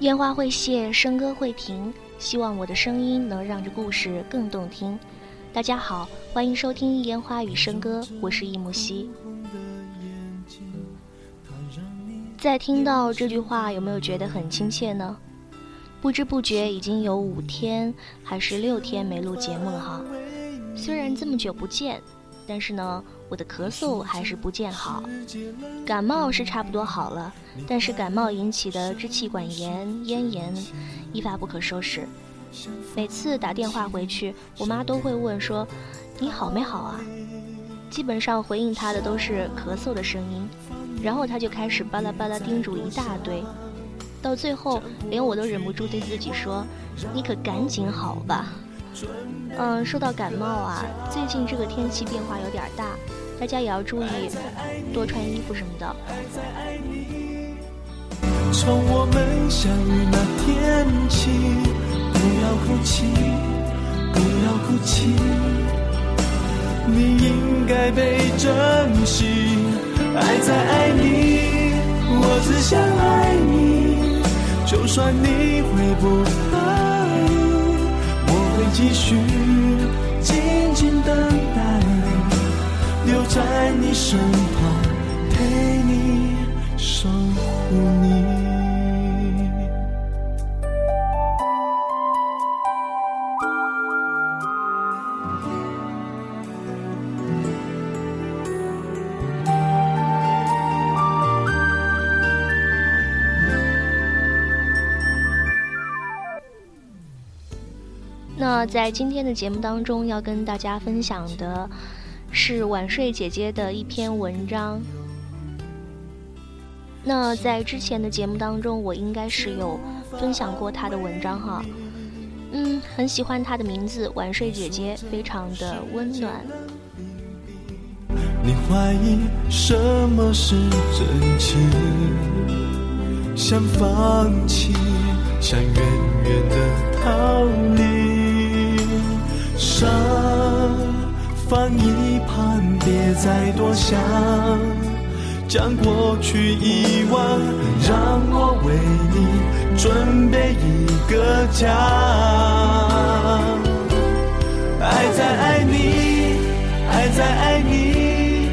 烟花会谢，笙歌会停，希望我的声音能让这故事更动听。大家好，欢迎收听《烟花与笙歌》，我是易木兮。在听到这句话，有没有觉得很亲切呢？不知不觉已经有五天还是六天没录节目了哈。虽然这么久不见，但是呢。我的咳嗽还是不见好，感冒是差不多好了，但是感冒引起的支气管炎、咽炎一发不可收拾。每次打电话回去，我妈都会问说：“你好没好啊？”基本上回应她的都是咳嗽的声音，然后她就开始巴拉巴拉叮嘱一大堆，到最后连我都忍不住对自己说：“你可赶紧好吧。”嗯，说到感冒啊，最近这个天气变化有点大。大家也要注意，多穿衣服什么的。从我们相遇那天起，不要哭泣，不要哭泣，你应该被珍惜。爱在爱你，我只想爱你，就算你回不，继续静静等待。留在你身旁，陪你守护你。在今天的节目当中，要跟大家分享的。是晚睡姐姐的一篇文章。那在之前的节目当中，我应该是有分享过她的文章哈。嗯，很喜欢她的名字“晚睡姐姐”，非常的温暖。你怀疑什么是真情？想放弃，想远远的逃离。伤。放一旁，别再多想，将过去遗忘，让我为你准备一个家。爱在爱你，爱在爱你，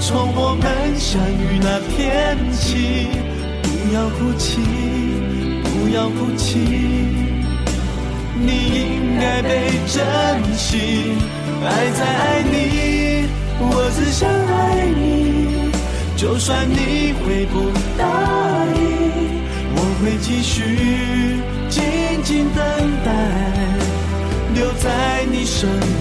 从我们相遇那天起，不要哭泣，不要哭泣，你应该被珍惜。爱在爱你，我只想爱你。就算你会不答应，我会继续静静等待，留在你身边，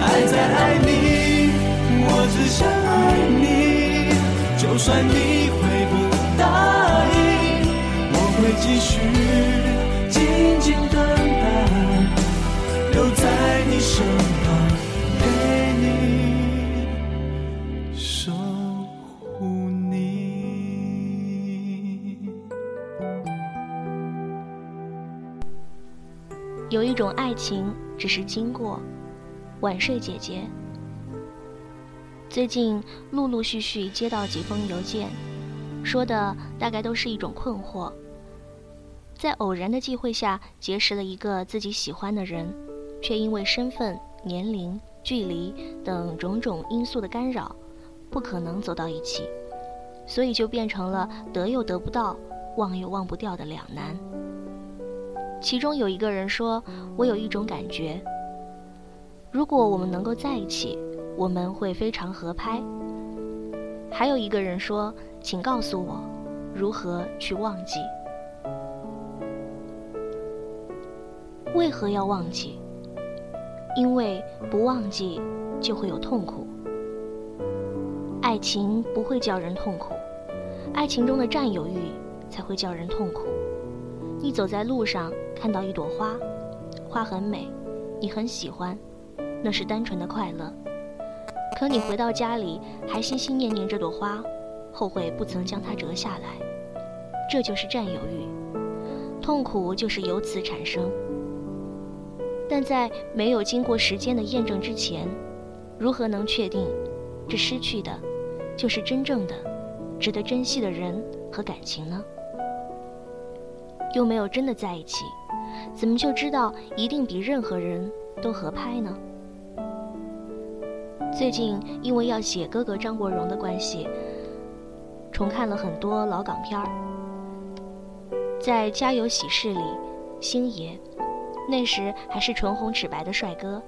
爱在爱你，我只想爱你，就算你会不答应，我会继续，静静等待，留在你身旁，陪你守护。有一种爱情，只是经过。晚睡姐姐。最近陆陆续续接到几封邮件，说的大概都是一种困惑。在偶然的机会下结识了一个自己喜欢的人，却因为身份、年龄、距离等种种因素的干扰，不可能走到一起，所以就变成了得又得不到，忘又忘不掉的两难。其中有一个人说：“我有一种感觉，如果我们能够在一起，我们会非常合拍。”还有一个人说：“请告诉我，如何去忘记？为何要忘记？因为不忘记就会有痛苦。爱情不会叫人痛苦，爱情中的占有欲才会叫人痛苦。你走在路上看到一朵花，花很美，你很喜欢，那是单纯的快乐。可你回到家里还心心念念这朵花，后悔不曾将它折下来，这就是占有欲，痛苦就是由此产生。但在没有经过时间的验证之前，如何能确定这失去的，就是真正的、值得珍惜的人和感情呢？又没有真的在一起，怎么就知道一定比任何人都合拍呢？最近因为要写哥哥张国荣的关系，重看了很多老港片儿。在《家有喜事》里，星爷。那时还是唇红齿白的帅哥，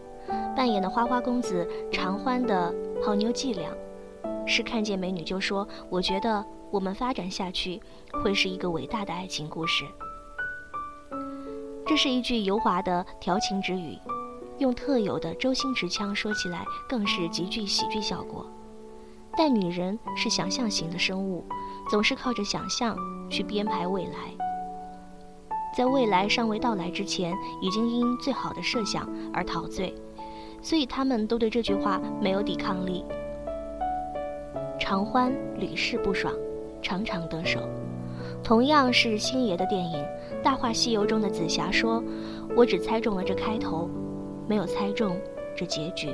扮演的花花公子常欢的泡妞伎俩，是看见美女就说：“我觉得我们发展下去会是一个伟大的爱情故事。”这是一句油滑的调情之语，用特有的周星驰腔说起来更是极具喜剧效果。但女人是想象型的生物，总是靠着想象去编排未来。在未来尚未到来之前，已经因最好的设想而陶醉，所以他们都对这句话没有抵抗力。常欢屡试不爽，常常得手。同样是星爷的电影《大话西游》中的紫霞说：“我只猜中了这开头，没有猜中这结局。”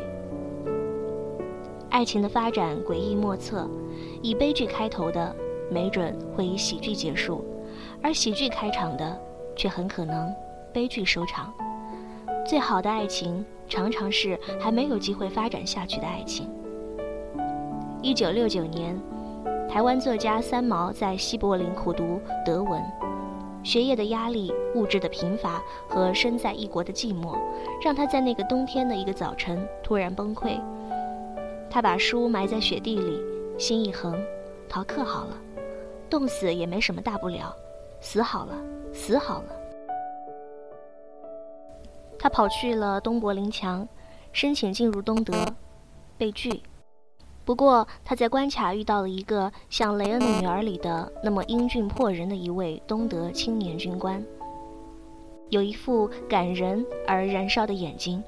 爱情的发展诡异莫测，以悲剧开头的，没准会以喜剧结束，而喜剧开场的。却很可能悲剧收场。最好的爱情常常是还没有机会发展下去的爱情。一九六九年，台湾作家三毛在西柏林苦读德文，学业的压力、物质的贫乏和身在异国的寂寞，让他在那个冬天的一个早晨突然崩溃。他把书埋在雪地里，心一横，逃课好了，冻死也没什么大不了，死好了。死好了。他跑去了东柏林墙，申请进入东德，被拒。不过他在关卡遇到了一个像《雷恩的女儿》里的那么英俊迫人的一位东德青年军官，有一副感人而燃烧的眼睛。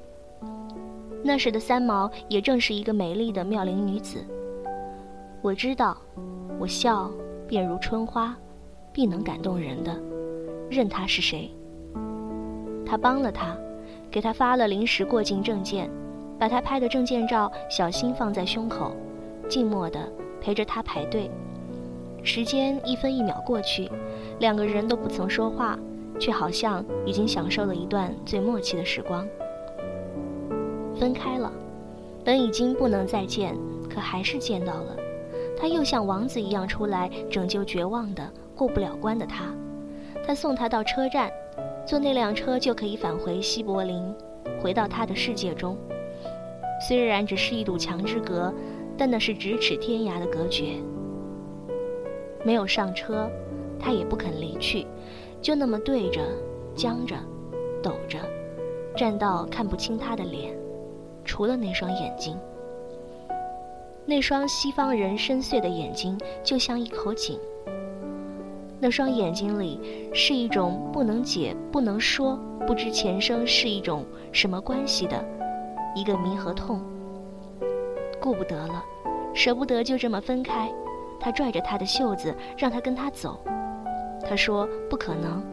那时的三毛也正是一个美丽的妙龄女子。我知道，我笑便如春花，必能感动人的。任他是谁，他帮了他，给他发了临时过境证件，把他拍的证件照小心放在胸口，静默地陪着他排队。时间一分一秒过去，两个人都不曾说话，却好像已经享受了一段最默契的时光。分开了，本已经不能再见，可还是见到了。他又像王子一样出来拯救绝望的过不了关的他。他送他到车站，坐那辆车就可以返回西柏林，回到他的世界中。虽然只是一堵墙之隔，但那是咫尺天涯的隔绝。没有上车，他也不肯离去，就那么对着，僵着，抖着，站到看不清他的脸，除了那双眼睛。那双西方人深邃的眼睛，就像一口井。那双眼睛里是一种不能解、不能说、不知前生是一种什么关系的一个谜和痛。顾不得了，舍不得就这么分开，他拽着他的袖子，让他跟他走。他说：“不可能，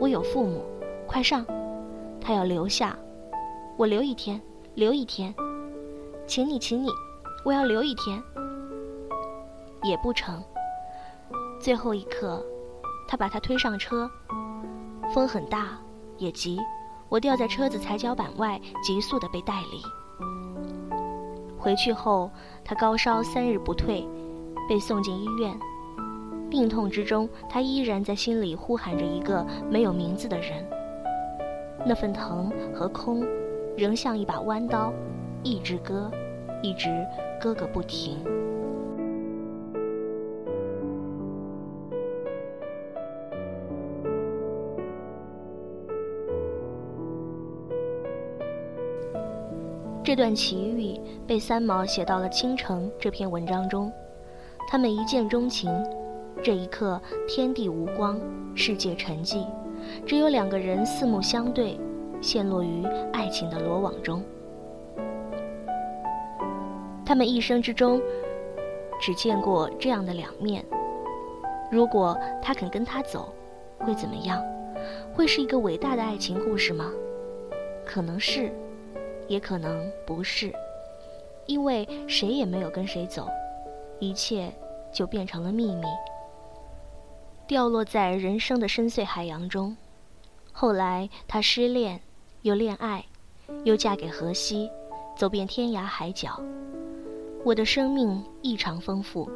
我有父母，快上。”他要留下，我留一天，留一天，请你，请你，我要留一天，也不成。最后一刻。他把他推上车，风很大，也急，我掉在车子踩脚板外，急速的被带离。回去后，他高烧三日不退，被送进医院。病痛之中，他依然在心里呼喊着一个没有名字的人。那份疼和空，仍像一把弯刀，一直割，一直割个不停。这段奇遇被三毛写到了《倾城》这篇文章中。他们一见钟情，这一刻天地无光，世界沉寂，只有两个人四目相对，陷落于爱情的罗网中。他们一生之中，只见过这样的两面。如果他肯跟他走，会怎么样？会是一个伟大的爱情故事吗？可能是，也可能不是，因为谁也没有跟谁走，一切就变成了秘密，掉落在人生的深邃海洋中。后来他失恋，又恋爱，又嫁给荷西，走遍天涯海角。我的生命异常丰富，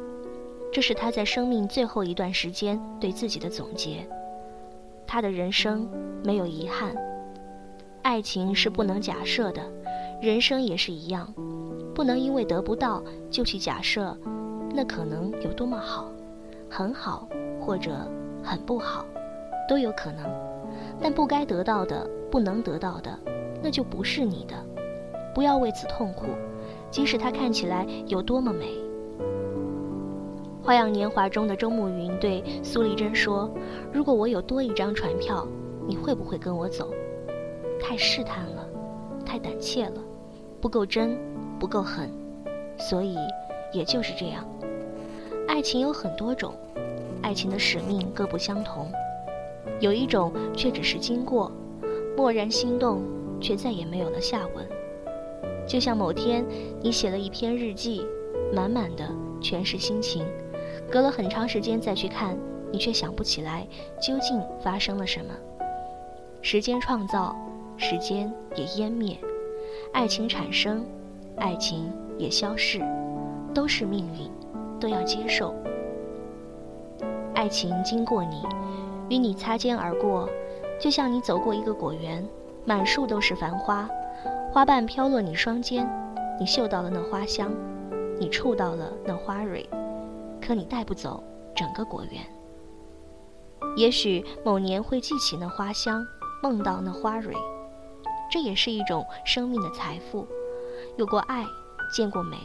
这是他在生命最后一段时间对自己的总结。他的人生没有遗憾。爱情是不能假设的，人生也是一样，不能因为得不到就去假设，那可能有多么好，很好或者很不好，都有可能。但不该得到的，不能得到的，那就不是你的，不要为此痛苦。即使它看起来有多么美，《花样年华》中的周慕云对苏丽珍说：“如果我有多一张船票，你会不会跟我走？”太试探了，太胆怯了，不够真，不够狠，所以也就是这样。爱情有很多种，爱情的使命各不相同，有一种却只是经过，蓦然心动，却再也没有了下文。就像某天，你写了一篇日记，满满的全是心情，隔了很长时间再去看，你却想不起来究竟发生了什么。时间创造，时间也湮灭，爱情产生，爱情也消逝，都是命运，都要接受。爱情经过你，与你擦肩而过，就像你走过一个果园，满树都是繁花。花瓣飘落你双肩，你嗅到了那花香，你触到了那花蕊，可你带不走整个果园。也许某年会记起那花香，梦到那花蕊，这也是一种生命的财富。有过爱，见过美，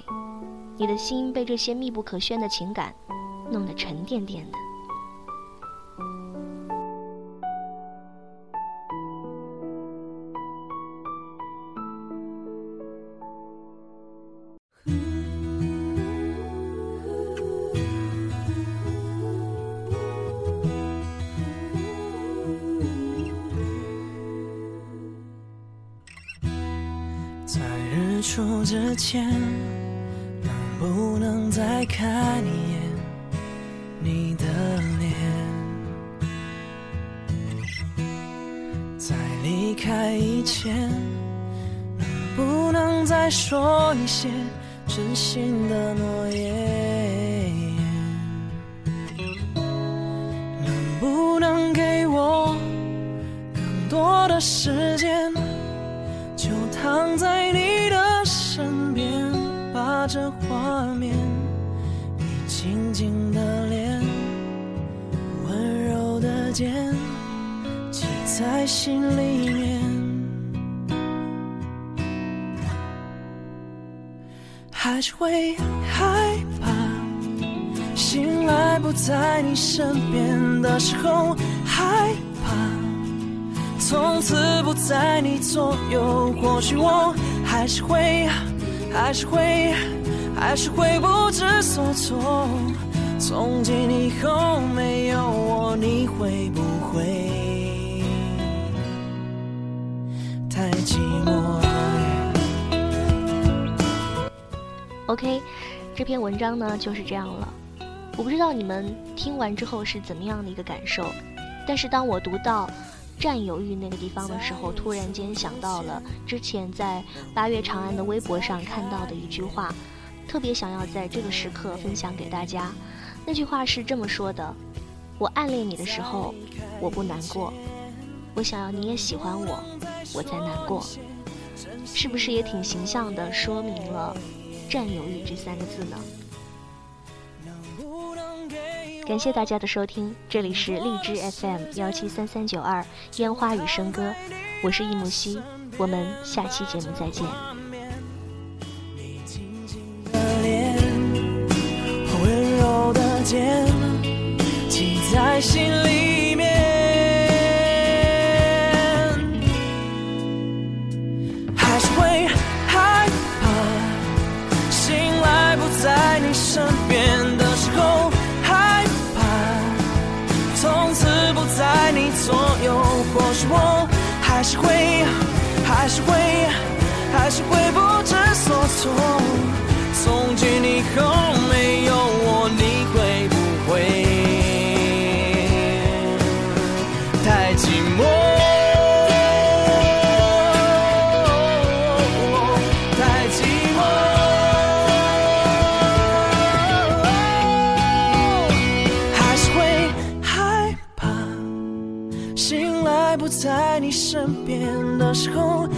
你的心被这些密不可宣的情感弄得沉甸甸的。以前，能不能再说一些真心的诺言？能不能给我更多的时间，就躺在你的身边，把。这画面，你静静的脸，温柔的肩，记在心里面。还是会害怕，醒来不在你身边的时候，害怕从此不在你左右。或许我还是会，还是会。还是会不知所措。从今以后没有我，你会不会太寂寞？OK，这篇文章呢就是这样了。我不知道你们听完之后是怎么样的一个感受，但是当我读到“占有欲”那个地方的时候，突然间想到了之前在八月长安的微博上看到的一句话。特别想要在这个时刻分享给大家，那句话是这么说的：“我暗恋你的时候，我不难过；我想要你也喜欢我，我才难过。”是不是也挺形象的说明了“占有欲这三个字呢？感谢大家的收听这里是荔枝 fm 幺七三三九二烟花与笙歌我是易木希我们下期节目再见。你轻轻的脸温柔的肩挤在心里。还是会还是会还是会不知所措。从今以后时候。